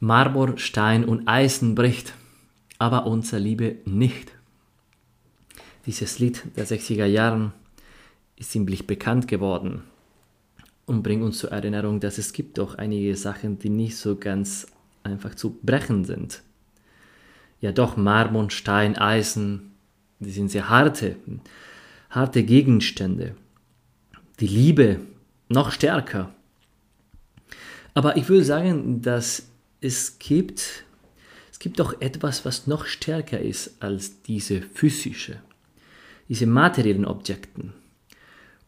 Marmor, Stein und Eisen bricht, aber unsere Liebe nicht. Dieses Lied der 60er Jahren ist ziemlich bekannt geworden und bringt uns zur Erinnerung, dass es gibt doch einige Sachen, die nicht so ganz einfach zu brechen sind. Ja doch, Marmor, Stein, Eisen, die sind sehr harte, harte Gegenstände. Die Liebe noch stärker. Aber ich würde sagen, dass es gibt, es gibt doch etwas, was noch stärker ist als diese physische, diese materiellen Objekten.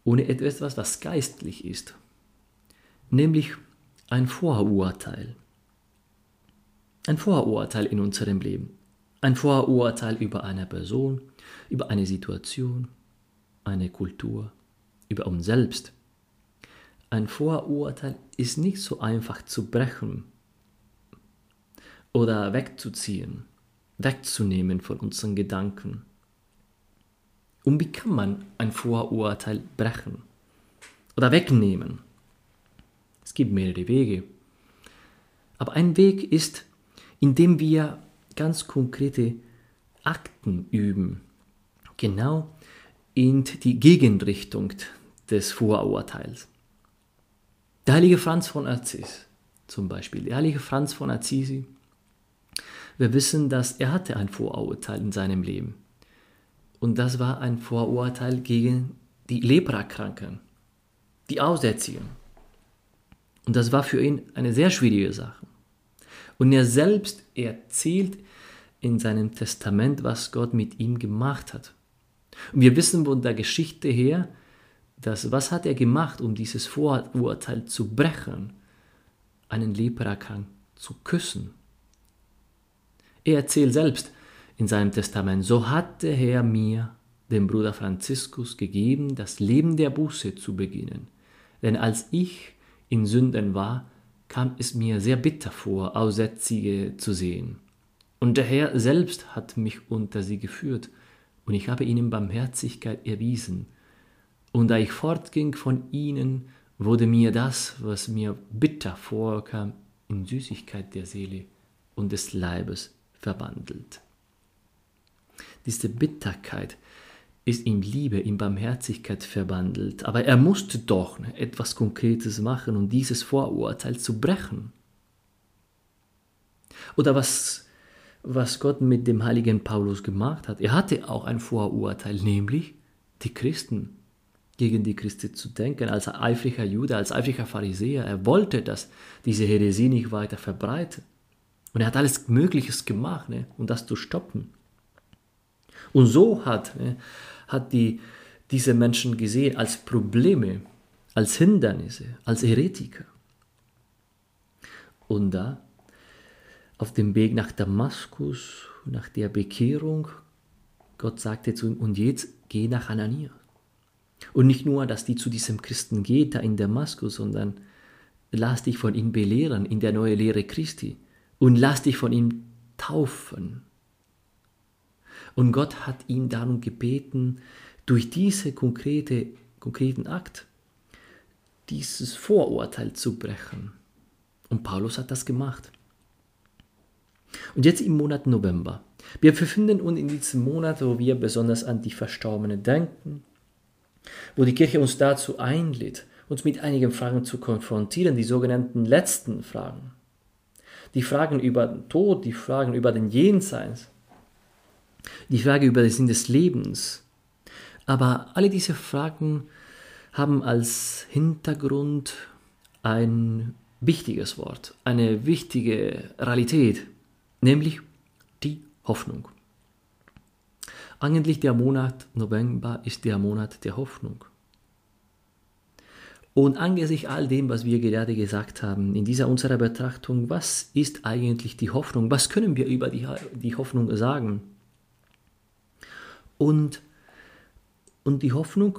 Ohne etwas, was geistlich ist. Nämlich ein Vorurteil. Ein Vorurteil in unserem Leben. Ein Vorurteil über eine Person, über eine Situation, eine Kultur, über uns selbst. Ein Vorurteil ist nicht so einfach zu brechen oder wegzuziehen, wegzunehmen von unseren Gedanken. Und wie kann man ein Vorurteil brechen oder wegnehmen? Es gibt mehrere Wege. Aber ein Weg ist, indem wir ganz konkrete Akten üben, genau in die Gegenrichtung des Vorurteils. Der heilige Franz von Assisi zum Beispiel, der heilige Franz von Assisi, wir wissen, dass er hatte ein Vorurteil in seinem Leben. Und das war ein Vorurteil gegen die Leprakranken, die Aussätzigen. Und das war für ihn eine sehr schwierige Sache. Und er selbst erzählt in seinem Testament, was Gott mit ihm gemacht hat. Und wir wissen von der Geschichte her, dass was hat er gemacht, um dieses Vorurteil zu brechen, einen Leprakrank zu küssen. Er erzählt selbst in seinem Testament, so hat der Herr mir, dem Bruder Franziskus, gegeben, das Leben der Buße zu beginnen. Denn als ich in Sünden war, kam es mir sehr bitter vor, Aussätzige zu sehen. Und der Herr selbst hat mich unter sie geführt, und ich habe ihnen Barmherzigkeit erwiesen. Und da ich fortging von ihnen, wurde mir das, was mir bitter vorkam, in Süßigkeit der Seele und des Leibes verwandelt. Diese Bitterkeit ist in Liebe, in Barmherzigkeit verwandelt, aber er musste doch etwas Konkretes machen, um dieses Vorurteil zu brechen. Oder was was Gott mit dem heiligen Paulus gemacht hat. Er hatte auch ein Vorurteil, nämlich die Christen gegen die Christen zu denken, als eifriger Jude, als eifriger Pharisäer. Er wollte, dass diese Heresie nicht weiter verbreitet. Und er hat alles Mögliches gemacht, ne, um das zu stoppen. Und so hat, ne, hat die, diese Menschen gesehen als Probleme, als Hindernisse, als Heretiker. Und da auf dem Weg nach Damaskus, nach der Bekehrung, Gott sagte zu ihm, und jetzt geh nach Anania. Und nicht nur, dass die zu diesem Christen geht, da in Damaskus, sondern lass dich von ihm belehren in der neuen Lehre Christi und lass dich von ihm taufen. Und Gott hat ihn darum gebeten, durch diese konkrete, konkreten Akt dieses Vorurteil zu brechen. Und Paulus hat das gemacht. Und jetzt im Monat November. Wir befinden uns in diesem Monat, wo wir besonders an die Verstorbenen denken, wo die Kirche uns dazu einlädt, uns mit einigen Fragen zu konfrontieren, die sogenannten letzten Fragen. Die Fragen über den Tod, die Fragen über den Jenseits, die Frage über den Sinn des Lebens. Aber alle diese Fragen haben als Hintergrund ein wichtiges Wort, eine wichtige Realität, nämlich die Hoffnung. Eigentlich der Monat November ist der Monat der Hoffnung. Und angesichts all dem, was wir gerade gesagt haben, in dieser unserer Betrachtung, was ist eigentlich die Hoffnung? Was können wir über die, die Hoffnung sagen? Und, und die Hoffnung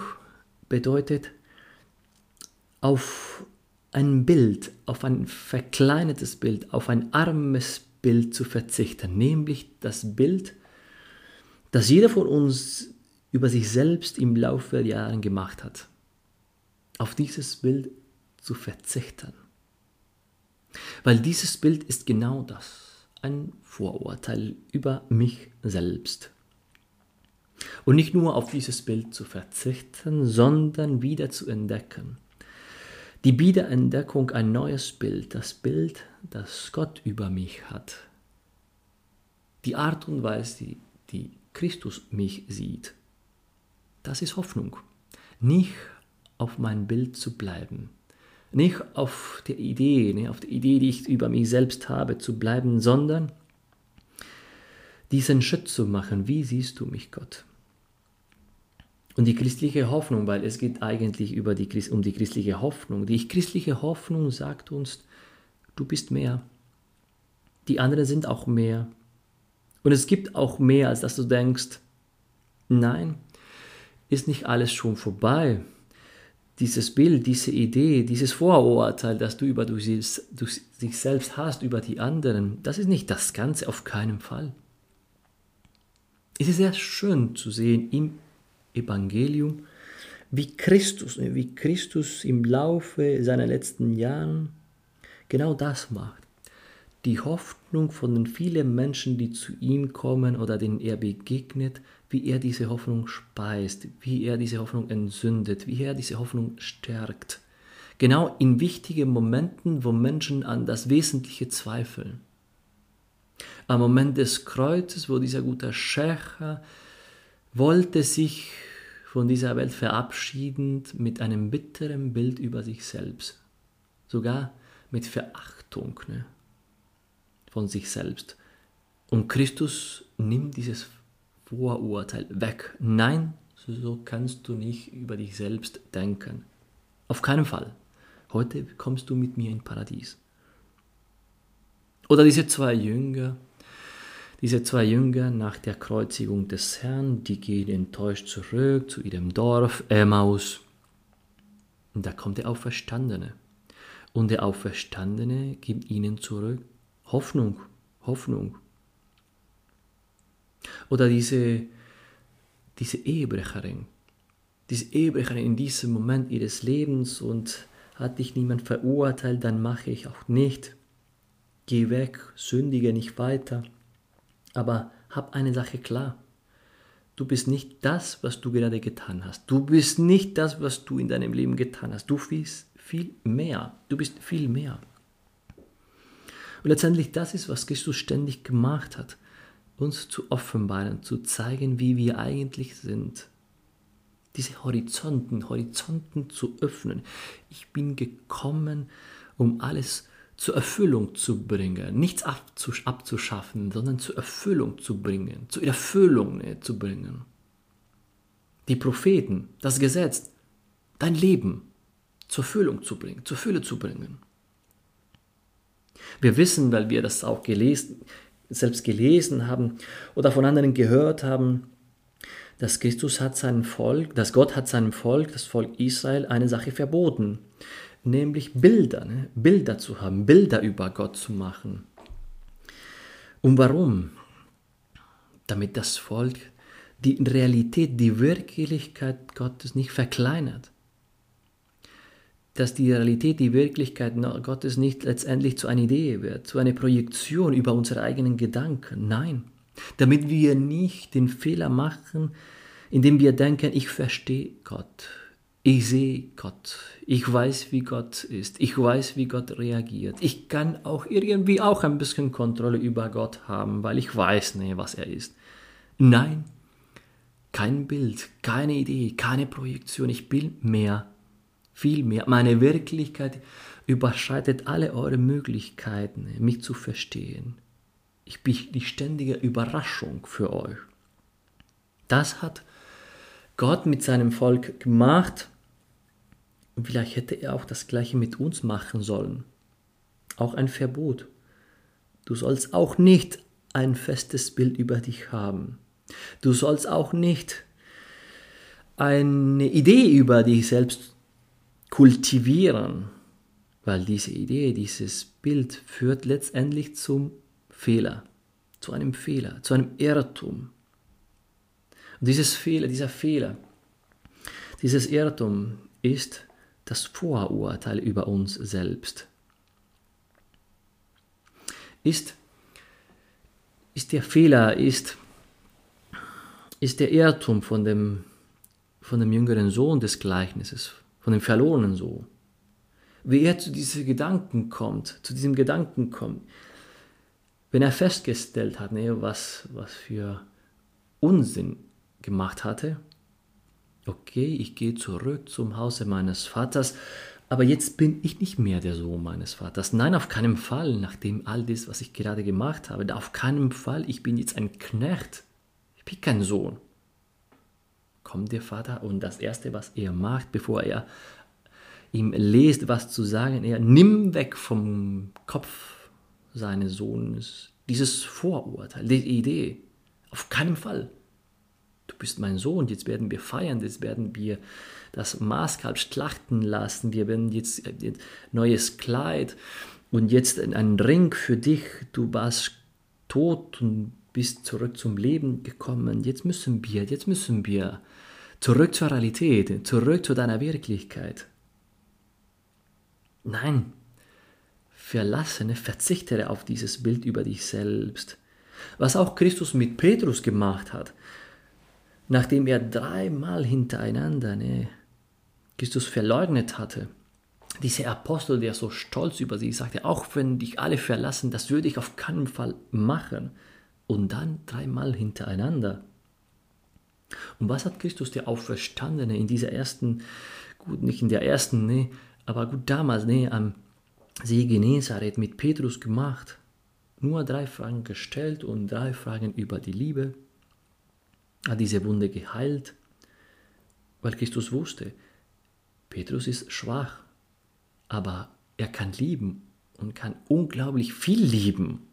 bedeutet, auf ein Bild, auf ein verkleinertes Bild, auf ein armes Bild, zu verzichten, nämlich das Bild, das jeder von uns über sich selbst im Laufe der Jahre gemacht hat. Auf dieses Bild zu verzichten. Weil dieses Bild ist genau das, ein Vorurteil über mich selbst. Und nicht nur auf dieses Bild zu verzichten, sondern wieder zu entdecken. Die Wiederentdeckung ein neues Bild, das Bild, das Gott über mich hat. Die Art und Weise, die, die Christus mich sieht. Das ist Hoffnung. Nicht auf mein Bild zu bleiben. Nicht auf der Idee, nicht auf der Idee, die ich über mich selbst habe, zu bleiben, sondern diesen Schritt zu machen. Wie siehst du mich, Gott? Und die christliche Hoffnung, weil es geht eigentlich über die, um die christliche Hoffnung. Die christliche Hoffnung sagt uns, du bist mehr. Die anderen sind auch mehr. Und es gibt auch mehr, als dass du denkst, nein, ist nicht alles schon vorbei. Dieses Bild, diese Idee, dieses Vorurteil, das du über du, du, dich selbst hast, über die anderen, das ist nicht das Ganze, auf keinen Fall. Es ist sehr schön zu sehen im Evangelium, wie Christus, wie Christus im Laufe seiner letzten Jahre genau das macht. Die Hoffnung von den vielen Menschen, die zu ihm kommen oder denen er begegnet, wie er diese Hoffnung speist, wie er diese Hoffnung entzündet, wie er diese Hoffnung stärkt. Genau in wichtigen Momenten, wo Menschen an das Wesentliche zweifeln. Am Moment des Kreuzes, wo dieser gute Schächer wollte sich von dieser Welt verabschiedend mit einem bitteren Bild über sich selbst, sogar mit Verachtung ne, von sich selbst. Und Christus nimmt dieses Vorurteil weg. Nein, so kannst du nicht über dich selbst denken. Auf keinen Fall. Heute kommst du mit mir in Paradies. Oder diese zwei Jünger, diese zwei Jünger nach der Kreuzigung des Herrn, die gehen enttäuscht zurück zu ihrem Dorf Emmaus. Und da kommt der Auferstandene. Und der Auferstandene gibt ihnen zurück Hoffnung, Hoffnung. Oder diese, diese Ehebrecherin, diese Ehebrecherin in diesem Moment ihres Lebens und hat dich niemand verurteilt, dann mache ich auch nicht. Geh weg, sündige nicht weiter. Aber hab eine Sache klar. Du bist nicht das, was du gerade getan hast. Du bist nicht das, was du in deinem Leben getan hast. Du bist viel mehr. Du bist viel mehr. Und letztendlich das ist, was Christus ständig gemacht hat. Uns zu offenbaren, zu zeigen, wie wir eigentlich sind. Diese Horizonten, Horizonten zu öffnen. Ich bin gekommen, um alles zu zur Erfüllung zu bringen, nichts abzuschaffen, sondern zur Erfüllung zu bringen, zur Erfüllung ne, zu bringen. Die Propheten, das Gesetz, dein Leben zur Erfüllung zu bringen, zur Fülle zu bringen. Wir wissen, weil wir das auch gelesen, selbst gelesen haben oder von anderen gehört haben, dass Christus hat seinem Volk, dass Gott hat seinem Volk, das Volk Israel, eine Sache verboten nämlich Bilder, ne? Bilder zu haben, Bilder über Gott zu machen. Und warum? Damit das Volk die Realität, die Wirklichkeit Gottes nicht verkleinert. Dass die Realität, die Wirklichkeit Gottes nicht letztendlich zu einer Idee wird, zu einer Projektion über unsere eigenen Gedanken. Nein, damit wir nicht den Fehler machen, indem wir denken, ich verstehe Gott, ich sehe Gott. Ich weiß, wie Gott ist. Ich weiß, wie Gott reagiert. Ich kann auch irgendwie auch ein bisschen Kontrolle über Gott haben, weil ich weiß, nee, was er ist. Nein, kein Bild, keine Idee, keine Projektion. Ich bin mehr, viel. Meine Wirklichkeit überschreitet alle eure Möglichkeiten, mich zu verstehen. Ich bin die ständige Überraschung für euch. Das hat Gott mit seinem Volk gemacht vielleicht hätte er auch das gleiche mit uns machen sollen. Auch ein Verbot. Du sollst auch nicht ein festes Bild über dich haben. Du sollst auch nicht eine Idee über dich selbst kultivieren, weil diese Idee, dieses Bild führt letztendlich zum Fehler, zu einem Fehler, zu einem Irrtum. Und dieses Fehler, dieser Fehler, dieses Irrtum ist das Vorurteil über uns selbst. ist, ist der Fehler, ist, ist der Irrtum von dem, von dem jüngeren Sohn des Gleichnisses, von dem verlorenen Sohn. Wie er zu diesen Gedanken kommt, zu diesem Gedanken kommt, wenn er festgestellt hat, ne, was, was für Unsinn gemacht hatte, okay, ich gehe zurück zum Hause meines Vaters, aber jetzt bin ich nicht mehr der Sohn meines Vaters. Nein, auf keinen Fall, nachdem all das, was ich gerade gemacht habe, auf keinen Fall, ich bin jetzt ein Knecht. Ich bin kein Sohn. Kommt der Vater und das Erste, was er macht, bevor er ihm lest, was zu sagen, er nimmt weg vom Kopf seines Sohnes dieses Vorurteil, die Idee. Auf keinen Fall du bist mein Sohn, jetzt werden wir feiern, jetzt werden wir das Maßkalb schlachten lassen, wir werden jetzt ein neues Kleid und jetzt einen Ring für dich, du warst tot und bist zurück zum Leben gekommen, jetzt müssen wir, jetzt müssen wir zurück zur Realität, zurück zu deiner Wirklichkeit. Nein, verlassene, verzichtere auf dieses Bild über dich selbst. Was auch Christus mit Petrus gemacht hat nachdem er dreimal hintereinander ne, Christus verleugnet hatte. Dieser Apostel, der so stolz über sie sagte, auch wenn dich alle verlassen, das würde ich auf keinen Fall machen. Und dann dreimal hintereinander. Und was hat Christus, der Auferstandene, in dieser ersten, gut, nicht in der ersten, ne, aber gut damals, ne, am See Genezareth mit Petrus gemacht? Nur drei Fragen gestellt und drei Fragen über die Liebe, hat diese Wunde geheilt, weil Christus wusste, Petrus ist schwach, aber er kann lieben und kann unglaublich viel lieben.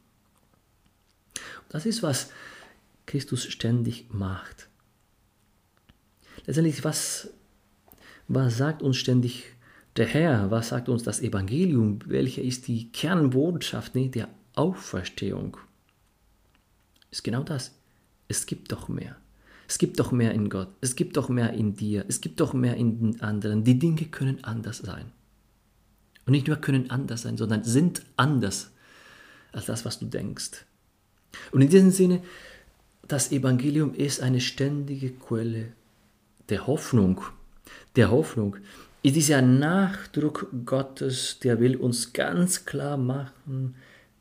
Das ist, was Christus ständig macht. Letztendlich, was, was sagt uns ständig der Herr? Was sagt uns das Evangelium? Welche ist die Kernbotschaft ne, der Auferstehung? Ist genau das. Es gibt doch mehr. Es gibt doch mehr in Gott, es gibt doch mehr in dir, es gibt doch mehr in den anderen. Die Dinge können anders sein. Und nicht nur können anders sein, sondern sind anders als das, was du denkst. Und in diesem Sinne, das Evangelium ist eine ständige Quelle der Hoffnung. Der Hoffnung ist dieser Nachdruck Gottes, der will uns ganz klar machen,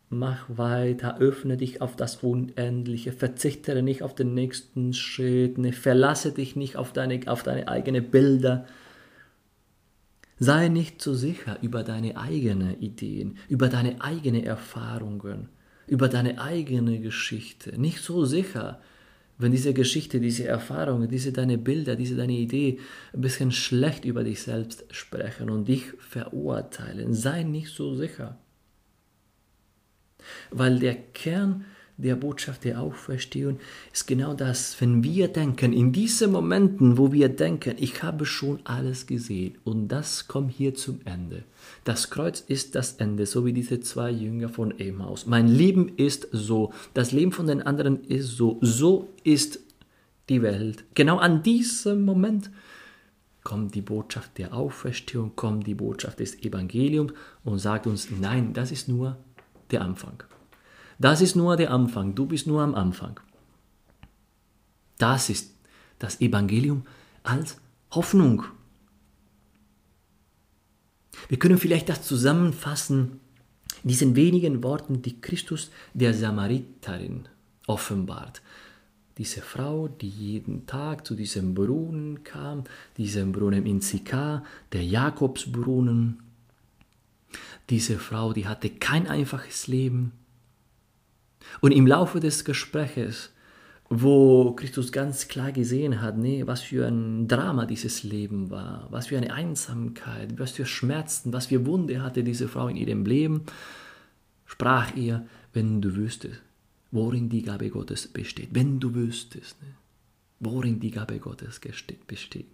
Mach weiter, öffne dich auf das Unendliche, verzichtere nicht auf den nächsten Schritt, ne, verlasse dich nicht auf deine, auf deine eigenen Bilder. Sei nicht zu so sicher über deine eigenen Ideen, über deine eigenen Erfahrungen, über deine eigene Geschichte. Nicht so sicher, wenn diese Geschichte, diese Erfahrungen, diese deine Bilder, diese deine Idee ein bisschen schlecht über dich selbst sprechen und dich verurteilen. Sei nicht so sicher. Weil der Kern der Botschaft der Auferstehung ist genau das, wenn wir denken, in diesen Momenten, wo wir denken, ich habe schon alles gesehen und das kommt hier zum Ende. Das Kreuz ist das Ende, so wie diese zwei Jünger von Emmaus. Mein Leben ist so, das Leben von den anderen ist so, so ist die Welt. Genau an diesem Moment kommt die Botschaft der Auferstehung, kommt die Botschaft des Evangeliums und sagt uns, nein, das ist nur der Anfang. Das ist nur der Anfang, du bist nur am Anfang. Das ist das Evangelium als Hoffnung. Wir können vielleicht das zusammenfassen, diesen wenigen Worten, die Christus der Samariterin offenbart. Diese Frau, die jeden Tag zu diesem Brunnen kam, diesem Brunnen in Sikar, der Jakobsbrunnen, diese Frau, die hatte kein einfaches Leben. Und im Laufe des Gespräches, wo Christus ganz klar gesehen hat, nee, was für ein Drama dieses Leben war, was für eine Einsamkeit, was für Schmerzen, was für Wunde hatte diese Frau in ihrem Leben, sprach ihr, wenn du wüsstest, worin die Gabe Gottes besteht, wenn du wüsstest, ne, worin die Gabe Gottes besteht.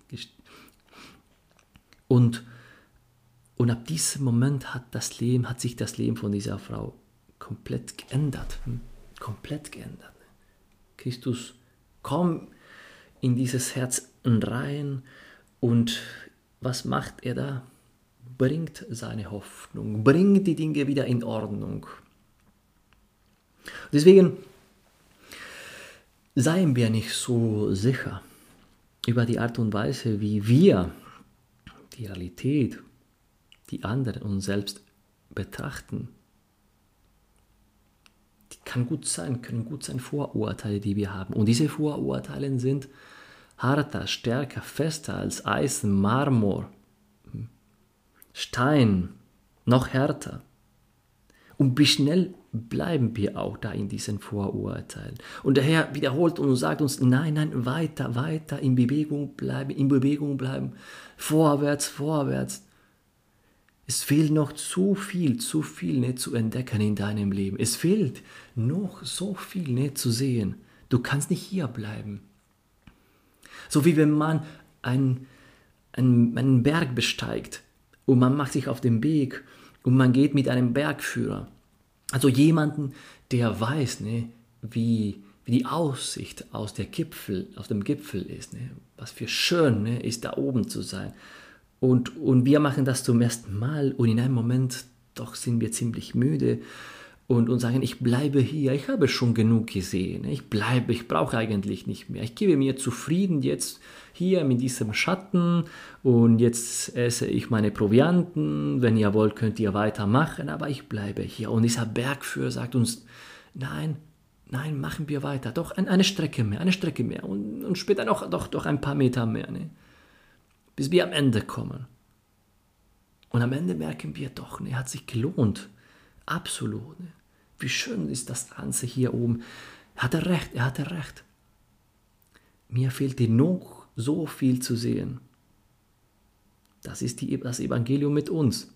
Und und ab diesem Moment hat das Leben, hat sich das Leben von dieser Frau komplett geändert. Hm? Komplett geändert. Christus, komm in dieses Herz rein und was macht er da? Bringt seine Hoffnung, bringt die Dinge wieder in Ordnung. Deswegen seien wir nicht so sicher über die Art und Weise, wie wir die Realität, die anderen uns selbst betrachten. Kann gut sein, können gut sein Vorurteile, die wir haben. Und diese Vorurteile sind harter, stärker, fester als Eisen, Marmor, Stein, noch härter. Und wie schnell bleiben wir auch da in diesen Vorurteilen. Und der Herr wiederholt und sagt uns, nein, nein, weiter, weiter, in Bewegung bleiben, in Bewegung bleiben, vorwärts, vorwärts. Es fehlt noch zu viel, zu viel nicht zu entdecken in deinem Leben. Es fehlt noch so viel nicht zu sehen. Du kannst nicht hier bleiben. So wie wenn man einen, einen, einen Berg besteigt und man macht sich auf den Weg und man geht mit einem Bergführer. Also jemanden, der weiß, ne, wie, wie die Aussicht aus, der Gipfel, aus dem Gipfel ist. Ne? Was für schön ne, ist, da oben zu sein. Und, und wir machen das zum ersten Mal und in einem Moment doch sind wir ziemlich müde und, und sagen, ich bleibe hier, ich habe schon genug gesehen, ich bleibe, ich brauche eigentlich nicht mehr. Ich gebe mir zufrieden jetzt hier mit diesem Schatten und jetzt esse ich meine Provianten, wenn ihr wollt, könnt ihr weitermachen, aber ich bleibe hier. Und dieser Bergführer sagt uns, nein, nein, machen wir weiter, doch eine Strecke mehr, eine Strecke mehr und, und später noch doch, doch ein paar Meter mehr, ne? Bis wir am Ende kommen. Und am Ende merken wir doch, ne, hat sich gelohnt. Absolut. Ne? Wie schön ist das Ganze hier oben. Er hatte recht, er hatte recht. Mir fehlte noch so viel zu sehen. Das ist die, das Evangelium mit uns.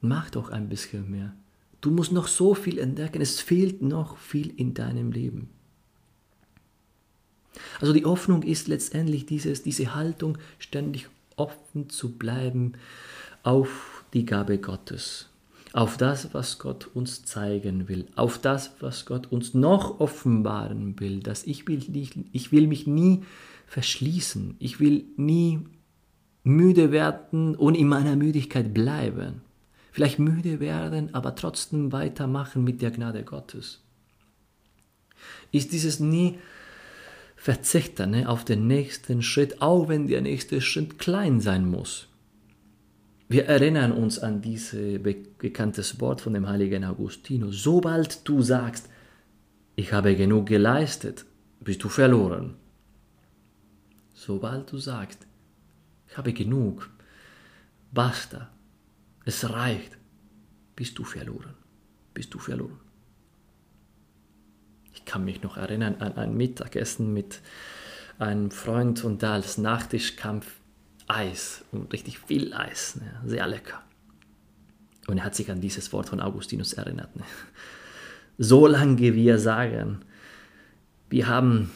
Mach doch ein bisschen mehr. Du musst noch so viel entdecken. Es fehlt noch viel in deinem Leben. Also die Hoffnung ist letztendlich dieses, diese Haltung, ständig offen zu bleiben auf die Gabe Gottes auf das, was Gott uns zeigen will, auf das, was Gott uns noch offenbaren will, dass ich will, nicht, ich will mich nie verschließen, ich will nie müde werden und in meiner Müdigkeit bleiben. Vielleicht müde werden, aber trotzdem weitermachen mit der Gnade Gottes. Ist dieses nie verzichten ne, auf den nächsten Schritt, auch wenn der nächste Schritt klein sein muss. Wir erinnern uns an dieses bekanntes Wort von dem heiligen Augustinus. Sobald du sagst, ich habe genug geleistet, bist du verloren. Sobald du sagst, ich habe genug, basta, es reicht, bist du verloren, bist du verloren. Ich kann mich noch erinnern an ein Mittagessen mit einem Freund und da als Nachtischkampf Eis und richtig viel Eis. Ne? Sehr lecker. Und er hat sich an dieses Wort von Augustinus erinnert. Ne? Solange wir sagen, wir haben,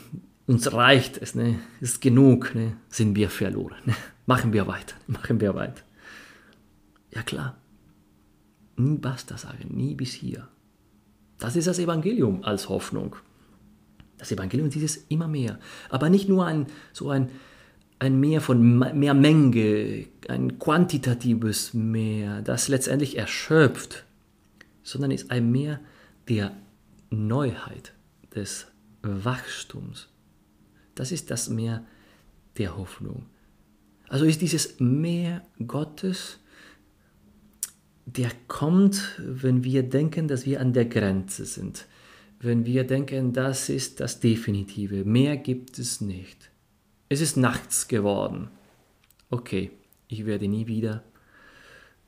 uns reicht es, ne? ist genug, ne? sind wir verloren. Ne? Machen wir weiter, machen wir weiter. Ja klar, nie basta sagen, nie bis hier. Das ist das Evangelium als Hoffnung. Das Evangelium ist dieses immer mehr. Aber nicht nur ein, so ein ein Mehr von mehr Menge, ein quantitatives Mehr, das letztendlich erschöpft, sondern ist ein Mehr der Neuheit, des Wachstums. Das ist das Meer der Hoffnung. Also ist dieses Meer Gottes, der kommt, wenn wir denken, dass wir an der Grenze sind. Wenn wir denken, das ist das Definitive. Mehr gibt es nicht. Es ist nachts geworden. Okay, ich werde nie wieder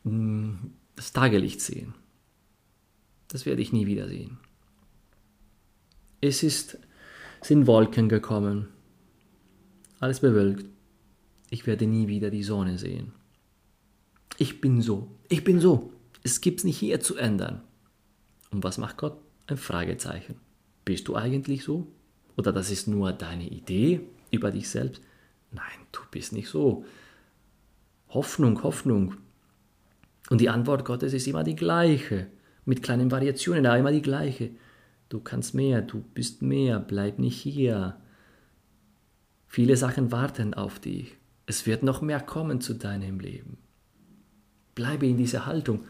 mm, das Tagelicht sehen. Das werde ich nie wieder sehen. Es ist, sind Wolken gekommen. Alles bewölkt. Ich werde nie wieder die Sonne sehen. Ich bin so. Ich bin so. Es gibt es nicht hier zu ändern. Und was macht Gott? Ein Fragezeichen. Bist du eigentlich so? Oder das ist nur deine Idee? über dich selbst? Nein, du bist nicht so. Hoffnung, Hoffnung. Und die Antwort Gottes ist immer die gleiche, mit kleinen Variationen, aber immer die gleiche. Du kannst mehr, du bist mehr, bleib nicht hier. Viele Sachen warten auf dich. Es wird noch mehr kommen zu deinem Leben. Bleibe in dieser Haltung,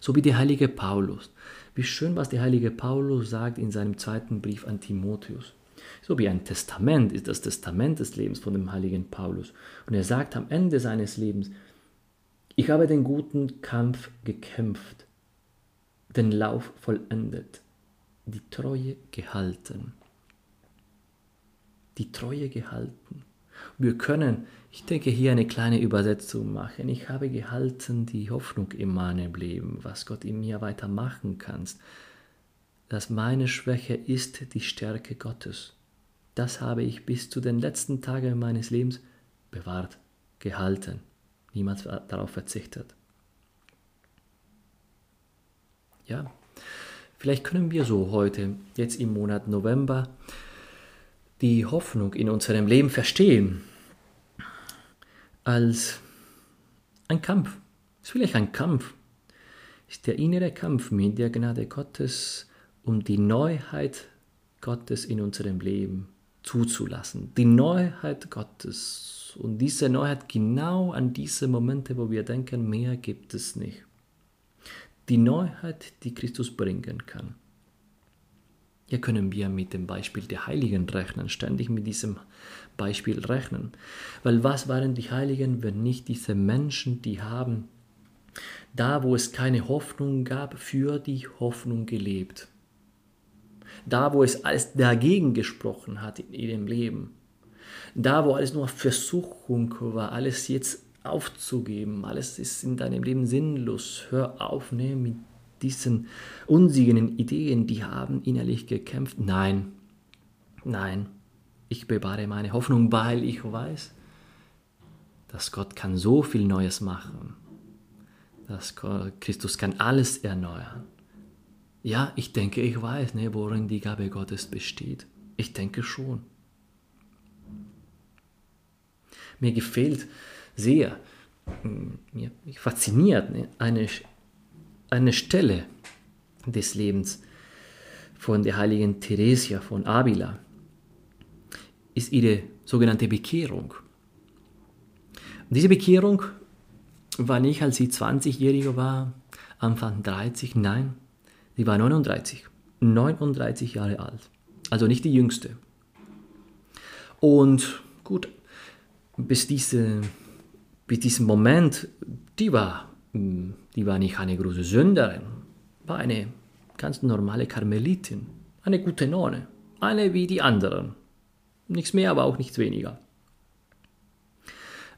so wie der heilige Paulus. Wie schön, was der heilige Paulus sagt in seinem zweiten Brief an Timotheus. So wie ein Testament ist das Testament des Lebens von dem heiligen Paulus. Und er sagt am Ende seines Lebens, ich habe den guten Kampf gekämpft, den Lauf vollendet, die Treue gehalten. Die Treue gehalten. Wir können, ich denke, hier eine kleine Übersetzung machen. Ich habe gehalten die Hoffnung in meinem Leben, was Gott in mir weitermachen kann, dass meine Schwäche ist die Stärke Gottes. Das habe ich bis zu den letzten Tagen meines Lebens bewahrt, gehalten, niemals darauf verzichtet. Ja, vielleicht können wir so heute, jetzt im Monat November, die Hoffnung in unserem Leben verstehen als ein Kampf. Es ist vielleicht ein Kampf. Es ist der innere Kampf mit der Gnade Gottes, um die Neuheit Gottes in unserem Leben zuzulassen. Die Neuheit Gottes. Und diese Neuheit genau an diese Momente, wo wir denken, mehr gibt es nicht. Die Neuheit, die Christus bringen kann. Hier können wir mit dem Beispiel der Heiligen rechnen, ständig mit diesem Beispiel rechnen. Weil was waren die Heiligen, wenn nicht diese Menschen, die haben da, wo es keine Hoffnung gab, für die Hoffnung gelebt. Da, wo es alles dagegen gesprochen hat in ihrem Leben. Da, wo alles nur Versuchung war, alles jetzt aufzugeben, alles ist in deinem Leben sinnlos. Hör auf, ne, mit diesen unsiegenden Ideen, die haben innerlich gekämpft. Nein, nein, ich bewahre meine Hoffnung, weil ich weiß, dass Gott kann so viel Neues machen, dass Christus kann alles erneuern. Ja, ich denke, ich weiß, ne, worin die Gabe Gottes besteht. Ich denke schon. Mir gefällt sehr, mir fasziniert ne, eine eine Stelle des Lebens von der heiligen Theresia von Avila ist ihre sogenannte Bekehrung. Und diese Bekehrung war nicht, als sie 20-Jährige war, Anfang 30, nein, sie war 39, 39 Jahre alt, also nicht die jüngste. Und gut, bis, diese, bis diesem Moment, die war hm, die war nicht eine große Sünderin, war eine ganz normale Karmelitin, eine gute Nonne, eine wie die anderen. Nichts mehr, aber auch nichts weniger.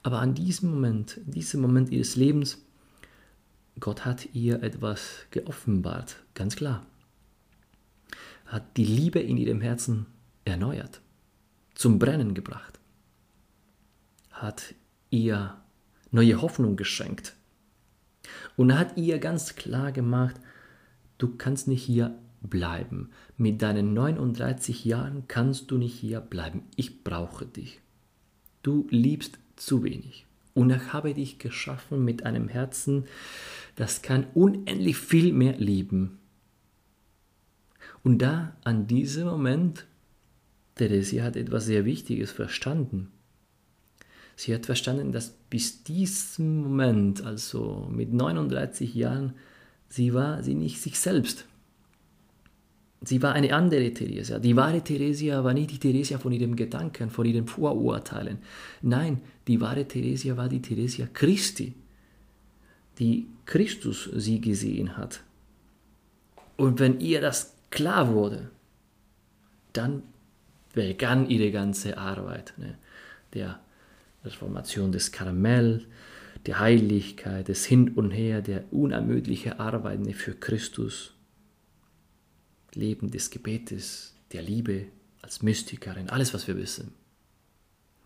Aber an diesem Moment, diesem Moment ihres Lebens, Gott hat ihr etwas geoffenbart, ganz klar. Hat die Liebe in ihrem Herzen erneuert, zum Brennen gebracht, hat ihr neue Hoffnung geschenkt, und er hat ihr ganz klar gemacht, du kannst nicht hier bleiben. Mit deinen 39 Jahren kannst du nicht hier bleiben. Ich brauche dich. Du liebst zu wenig. Und ich habe dich geschaffen mit einem Herzen, das kann unendlich viel mehr lieben. Und da, an diesem Moment, Theresia hat etwas sehr Wichtiges verstanden. Sie hat verstanden, dass bis diesem Moment, also mit 39 Jahren, sie war sie nicht sich selbst. Sie war eine andere Theresia. Die wahre Theresia war nicht die Theresia von ihren Gedanken, von ihren Vorurteilen. Nein, die wahre Theresia war die Theresia Christi, die Christus sie gesehen hat. Und wenn ihr das klar wurde, dann begann ihre ganze Arbeit. Ne? Der Transformation des Karamell, der Heiligkeit, des Hin und Her, der unermüdliche Arbeiten für Christus, Leben des Gebetes, der Liebe als Mystikerin, alles, was wir wissen.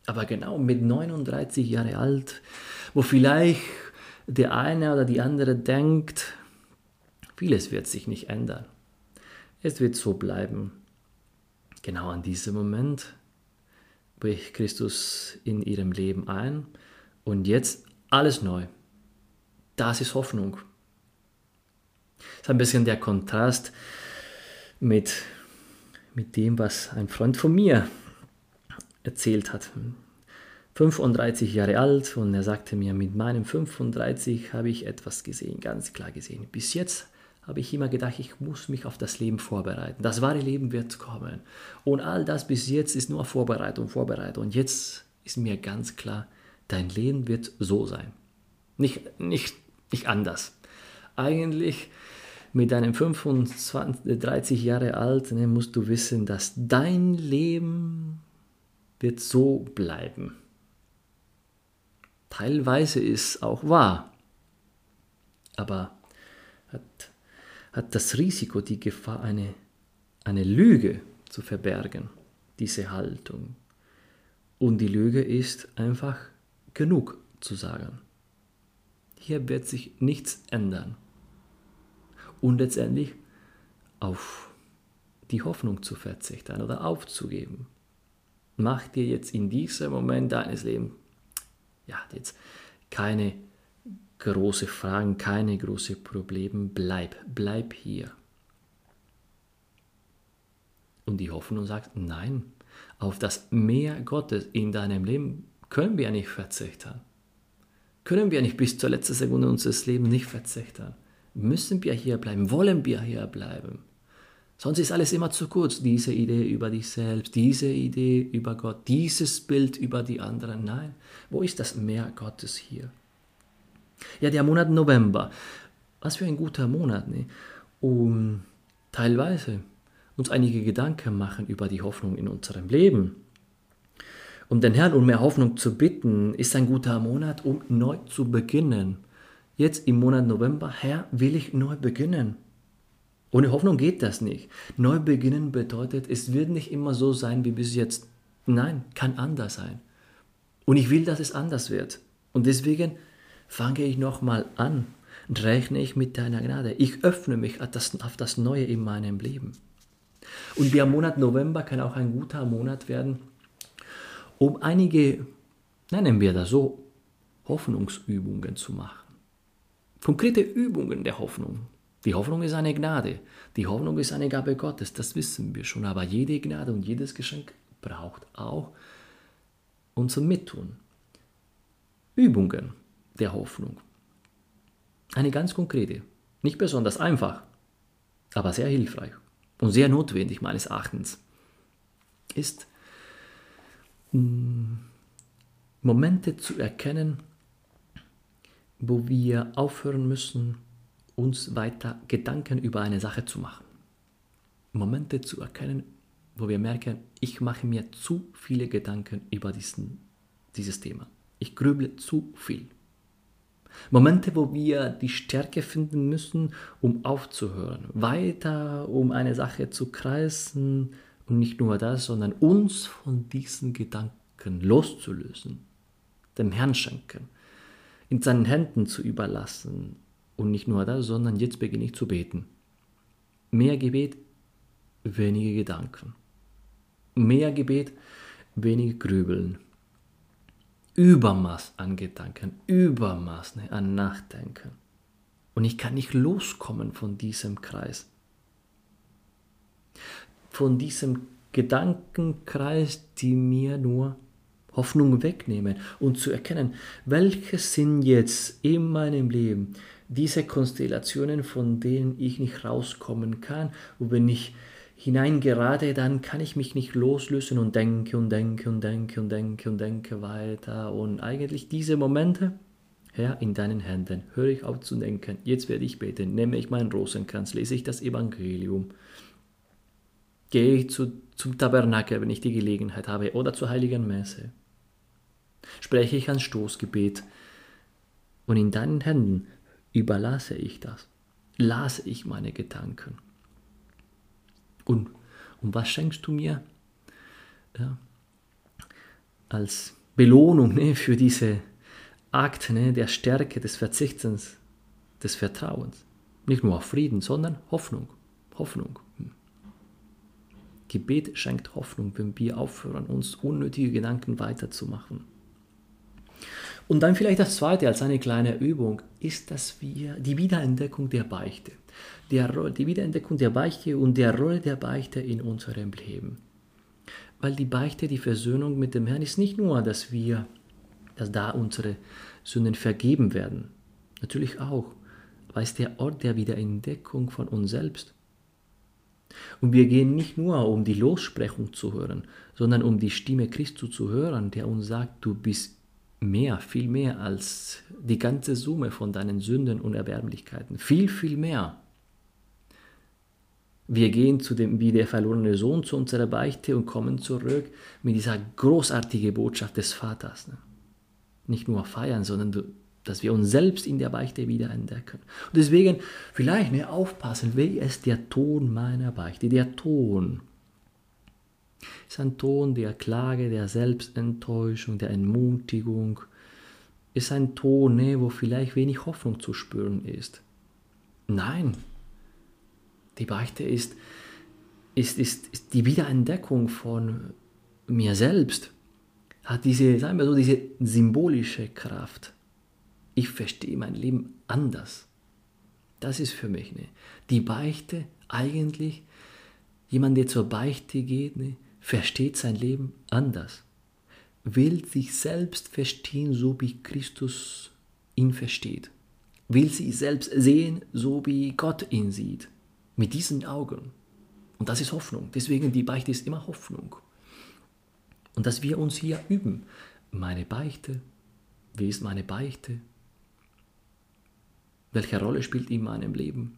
Aber genau mit 39 Jahre alt, wo vielleicht der eine oder die andere denkt, vieles wird sich nicht ändern. Es wird so bleiben. Genau an diesem Moment bricht Christus in ihrem Leben ein und jetzt alles neu. Das ist Hoffnung. Das ist ein bisschen der Kontrast mit, mit dem, was ein Freund von mir erzählt hat. 35 Jahre alt und er sagte mir, mit meinem 35 habe ich etwas gesehen, ganz klar gesehen. Bis jetzt habe ich immer gedacht, ich muss mich auf das Leben vorbereiten. Das wahre Leben wird kommen. Und all das bis jetzt ist nur Vorbereitung, Vorbereitung. Und jetzt ist mir ganz klar, dein Leben wird so sein. Nicht, nicht, nicht anders. Eigentlich mit deinem 25, 30 Jahre alt ne, musst du wissen, dass dein Leben wird so bleiben. Teilweise ist auch wahr, aber hat, hat das Risiko, die Gefahr, eine, eine Lüge zu verbergen, diese Haltung. Und die Lüge ist einfach genug zu sagen. Hier wird sich nichts ändern und letztendlich auf die Hoffnung zu verzichten oder aufzugeben. Mach dir jetzt in diesem Moment deines Lebens ja, jetzt keine große Fragen, keine große Probleme. Bleib, bleib hier. Und die Hoffnung sagt, nein, auf das Meer Gottes in deinem Leben können wir nicht verzichten. Können wir nicht bis zur letzten Sekunde unseres Lebens nicht verzichten müssen wir hier bleiben, wollen wir hier bleiben. Sonst ist alles immer zu kurz. Diese Idee über dich selbst, diese Idee über Gott, dieses Bild über die anderen. Nein, wo ist das Meer Gottes hier? Ja, der Monat November. Was für ein guter Monat, ne? Um teilweise uns einige Gedanken machen über die Hoffnung in unserem Leben. Um den Herrn um mehr Hoffnung zu bitten, ist ein guter Monat, um neu zu beginnen jetzt im Monat November, Herr, will ich neu beginnen. Ohne Hoffnung geht das nicht. Neu beginnen bedeutet, es wird nicht immer so sein wie bis jetzt. Nein, kann anders sein. Und ich will, dass es anders wird. Und deswegen fange ich nochmal an und rechne ich mit deiner Gnade. Ich öffne mich auf das, Neue in meinem Leben. Und der Monat November kann auch ein guter Monat werden, um einige, nennen wir das so, Hoffnungsübungen zu machen. Konkrete Übungen der Hoffnung. Die Hoffnung ist eine Gnade. Die Hoffnung ist eine Gabe Gottes, das wissen wir schon. Aber jede Gnade und jedes Geschenk braucht auch unser Mittun. Übungen der Hoffnung. Eine ganz konkrete, nicht besonders einfach, aber sehr hilfreich und sehr notwendig meines Erachtens ist mm, Momente zu erkennen, wo wir aufhören müssen, uns weiter Gedanken über eine Sache zu machen. Momente zu erkennen, wo wir merken, ich mache mir zu viele Gedanken über diesen, dieses Thema. Ich grüble zu viel. Momente, wo wir die Stärke finden müssen, um aufzuhören, weiter um eine Sache zu kreisen und nicht nur das, sondern uns von diesen Gedanken loszulösen, dem Herrn schenken in seinen Händen zu überlassen. Und nicht nur das, sondern jetzt beginne ich zu beten. Mehr Gebet, wenige Gedanken. Mehr Gebet, wenige Grübeln. Übermaß an Gedanken, Übermaß ne, an Nachdenken. Und ich kann nicht loskommen von diesem Kreis. Von diesem Gedankenkreis, die mir nur Hoffnung wegnehmen und zu erkennen, welche sind jetzt in meinem Leben diese Konstellationen, von denen ich nicht rauskommen kann. Und wenn ich hineingerate, dann kann ich mich nicht loslösen und denke und denke und denke und denke und denke weiter. Und eigentlich diese Momente, Herr, in deinen Händen, höre ich auf zu denken. Jetzt werde ich beten, nehme ich meinen Rosenkranz, lese ich das Evangelium, gehe ich zu, zum Tabernakel, wenn ich die Gelegenheit habe, oder zur heiligen Messe spreche ich ein Stoßgebet und in deinen Händen überlasse ich das, lasse ich meine Gedanken. Und, und was schenkst du mir ja, als Belohnung ne, für diese Akt ne, der Stärke, des Verzichtens, des Vertrauens? Nicht nur auf Frieden, sondern Hoffnung. Hoffnung. Gebet schenkt Hoffnung, wenn wir aufhören, uns unnötige Gedanken weiterzumachen. Und dann vielleicht das zweite als eine kleine Übung ist, dass wir die Wiederentdeckung der Beichte, der, die Wiederentdeckung der Beichte und der Rolle der Beichte in unserem Leben. Weil die Beichte, die Versöhnung mit dem Herrn ist nicht nur, dass wir, dass da unsere Sünden vergeben werden, natürlich auch, war es der Ort der Wiederentdeckung von uns selbst. Und wir gehen nicht nur, um die Lossprechung zu hören, sondern um die Stimme Christus zu hören, der uns sagt, du bist mehr, viel mehr als die ganze Summe von deinen Sünden und Erbärmlichkeiten. Viel, viel mehr. Wir gehen zu dem, wie der verlorene Sohn zu unserer Beichte und kommen zurück mit dieser großartigen Botschaft des Vaters. Ne? Nicht nur feiern, sondern dass wir uns selbst in der Beichte wieder entdecken. Und deswegen vielleicht mehr aufpassen, wie ist der Ton meiner Beichte? Der Ton ist ein Ton der Klage, der Selbstenttäuschung, der Entmutigung, ist ein Ton, ne, wo vielleicht wenig Hoffnung zu spüren ist. Nein, die Beichte ist, ist, ist, ist die Wiederentdeckung von mir selbst, hat diese, sagen wir so, diese symbolische Kraft. Ich verstehe mein Leben anders. Das ist für mich ne, die Beichte eigentlich, jemand, der zur Beichte geht, ne, versteht sein Leben anders, will sich selbst verstehen, so wie Christus ihn versteht, will sich selbst sehen, so wie Gott ihn sieht mit diesen Augen. Und das ist Hoffnung. Deswegen die Beichte ist immer Hoffnung. Und dass wir uns hier üben. Meine Beichte, wie ist meine Beichte? Welche Rolle spielt in meinem Leben?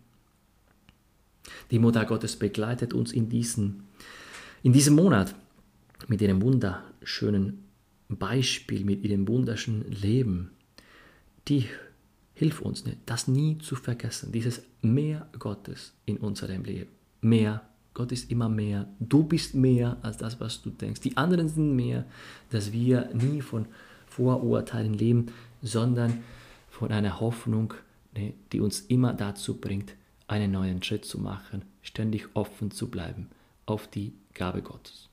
Die Mutter Gottes begleitet uns in, diesen, in diesem Monat mit ihrem wunderschönen Beispiel, mit ihrem wunderschönen Leben. Die Hilf uns, das nie zu vergessen, dieses Mehr Gottes in unserem Leben. Mehr, Gott ist immer mehr. Du bist mehr als das, was du denkst. Die anderen sind mehr, dass wir nie von Vorurteilen leben, sondern von einer Hoffnung, ne, die uns immer dazu bringt, einen neuen Schritt zu machen, ständig offen zu bleiben auf die Gabe Gottes.